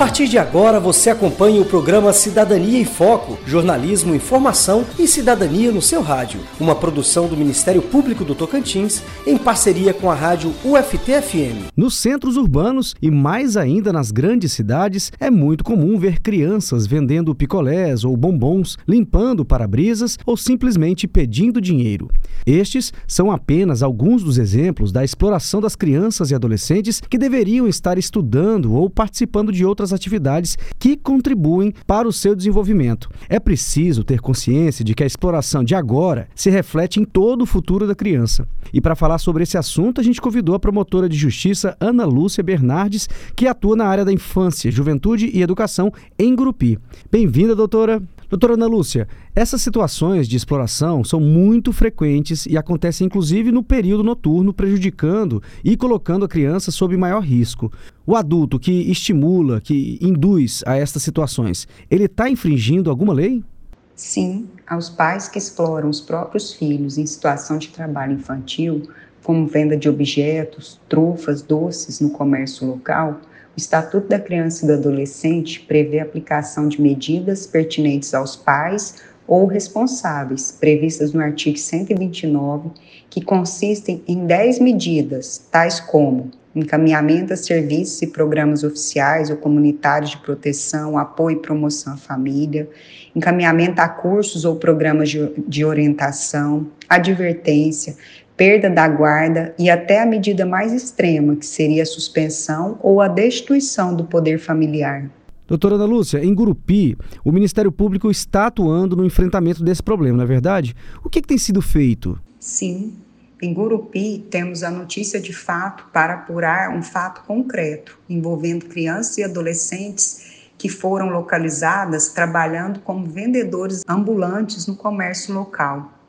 Partir de agora você acompanha o programa Cidadania em Foco, jornalismo, informação e cidadania no seu rádio, uma produção do Ministério Público do Tocantins em parceria com a rádio UFT-FM. Nos centros urbanos e mais ainda nas grandes cidades, é muito comum ver crianças vendendo picolés ou bombons, limpando para-brisas ou simplesmente pedindo dinheiro. Estes são apenas alguns dos exemplos da exploração das crianças e adolescentes que deveriam estar estudando ou participando de outras atividades que contribuem para o seu desenvolvimento. É preciso ter consciência de que a exploração de agora se reflete em todo o futuro da criança. E para falar sobre esse assunto, a gente convidou a promotora de justiça Ana Lúcia Bernardes, que atua na área da infância, juventude e educação em Grupi. Bem-vinda, doutora. Doutora Ana Lúcia, essas situações de exploração são muito frequentes e acontecem inclusive no período noturno, prejudicando e colocando a criança sob maior risco. O adulto que estimula, que induz a estas situações, ele está infringindo alguma lei? Sim, aos pais que exploram os próprios filhos em situação de trabalho infantil, como venda de objetos, trufas, doces no comércio local, o Estatuto da Criança e do Adolescente prevê a aplicação de medidas pertinentes aos pais ou responsáveis, previstas no artigo 129, que consistem em 10 medidas, tais como encaminhamento a serviços e programas oficiais ou comunitários de proteção, apoio e promoção à família, encaminhamento a cursos ou programas de, de orientação, advertência, perda da guarda e até a medida mais extrema, que seria a suspensão ou a destituição do poder familiar. Doutora Ana Lúcia, em Gurupi, o Ministério Público está atuando no enfrentamento desse problema, não é verdade? O que, que tem sido feito? Sim, em Gurupi temos a notícia de fato para apurar um fato concreto envolvendo crianças e adolescentes que foram localizadas trabalhando como vendedores ambulantes no comércio local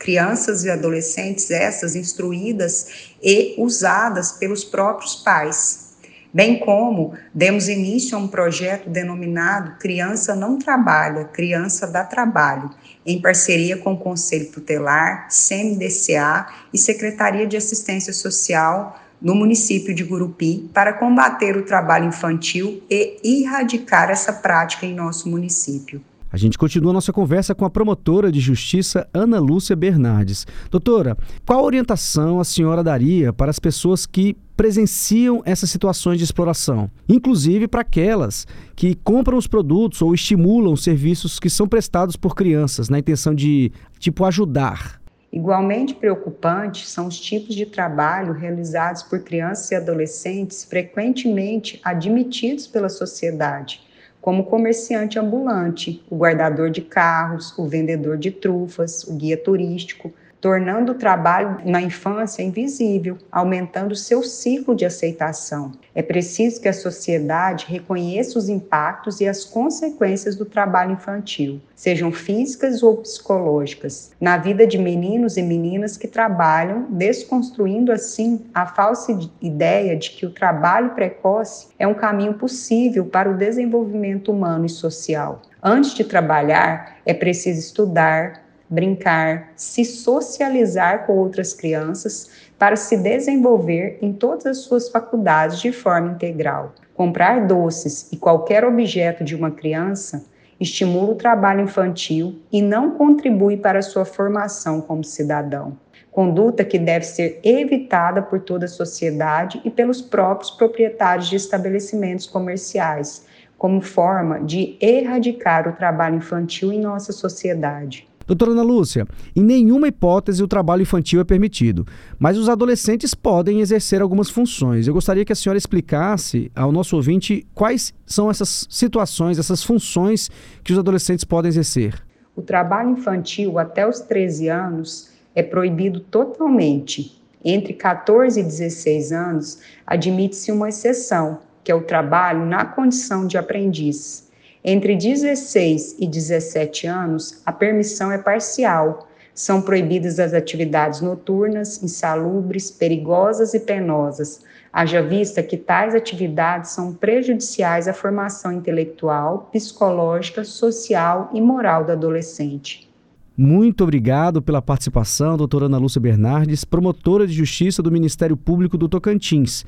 crianças e adolescentes, essas instruídas e usadas pelos próprios pais. Bem como demos início a um projeto denominado Criança Não Trabalha, Criança Dá Trabalho, em parceria com o Conselho Tutelar, CMDCA e Secretaria de Assistência Social no município de Gurupi para combater o trabalho infantil e erradicar essa prática em nosso município. A gente continua nossa conversa com a promotora de justiça Ana Lúcia Bernardes. Doutora, qual orientação a senhora daria para as pessoas que presenciam essas situações de exploração, inclusive para aquelas que compram os produtos ou estimulam os serviços que são prestados por crianças, na intenção de, tipo, ajudar? Igualmente preocupantes são os tipos de trabalho realizados por crianças e adolescentes frequentemente admitidos pela sociedade como comerciante ambulante, o guardador de carros, o vendedor de trufas, o guia turístico, tornando o trabalho na infância invisível, aumentando seu ciclo de aceitação. É preciso que a sociedade reconheça os impactos e as consequências do trabalho infantil, sejam físicas ou psicológicas, na vida de meninos e meninas que trabalham, desconstruindo assim a falsa ideia de que o trabalho precoce é um caminho possível para o desenvolvimento humano e social. Antes de trabalhar, é preciso estudar, brincar, se socializar com outras crianças para se desenvolver em todas as suas faculdades de forma integral. Comprar doces e qualquer objeto de uma criança estimula o trabalho infantil e não contribui para sua formação como cidadão. Conduta que deve ser evitada por toda a sociedade e pelos próprios proprietários de estabelecimentos comerciais, como forma de erradicar o trabalho infantil em nossa sociedade. Doutora Ana Lúcia, em nenhuma hipótese o trabalho infantil é permitido, mas os adolescentes podem exercer algumas funções. Eu gostaria que a senhora explicasse ao nosso ouvinte quais são essas situações, essas funções que os adolescentes podem exercer. O trabalho infantil até os 13 anos é proibido totalmente. Entre 14 e 16 anos, admite-se uma exceção, que é o trabalho na condição de aprendiz. Entre 16 e 17 anos, a permissão é parcial, São proibidas as atividades noturnas, insalubres, perigosas e penosas, haja vista que tais atividades são prejudiciais à formação intelectual, psicológica, social e moral do adolescente. Muito obrigado pela participação, doutora Ana Lúcia Bernardes, promotora de Justiça do Ministério Público do Tocantins.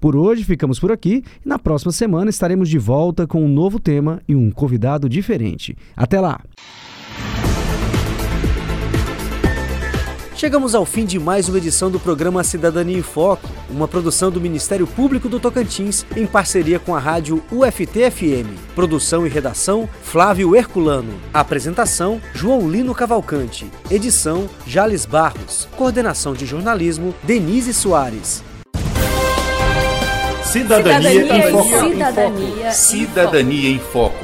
Por hoje ficamos por aqui e na próxima semana estaremos de volta com um novo tema e um convidado diferente. Até lá! Chegamos ao fim de mais uma edição do programa Cidadania em Foco, uma produção do Ministério Público do Tocantins em parceria com a rádio UFT-FM. Produção e redação Flávio Herculano. Apresentação João Lino Cavalcante. Edição Jales Barros. Coordenação de jornalismo Denise Soares. Cidadania, Cidadania em Foco. Cidadania, Cidadania em Foco.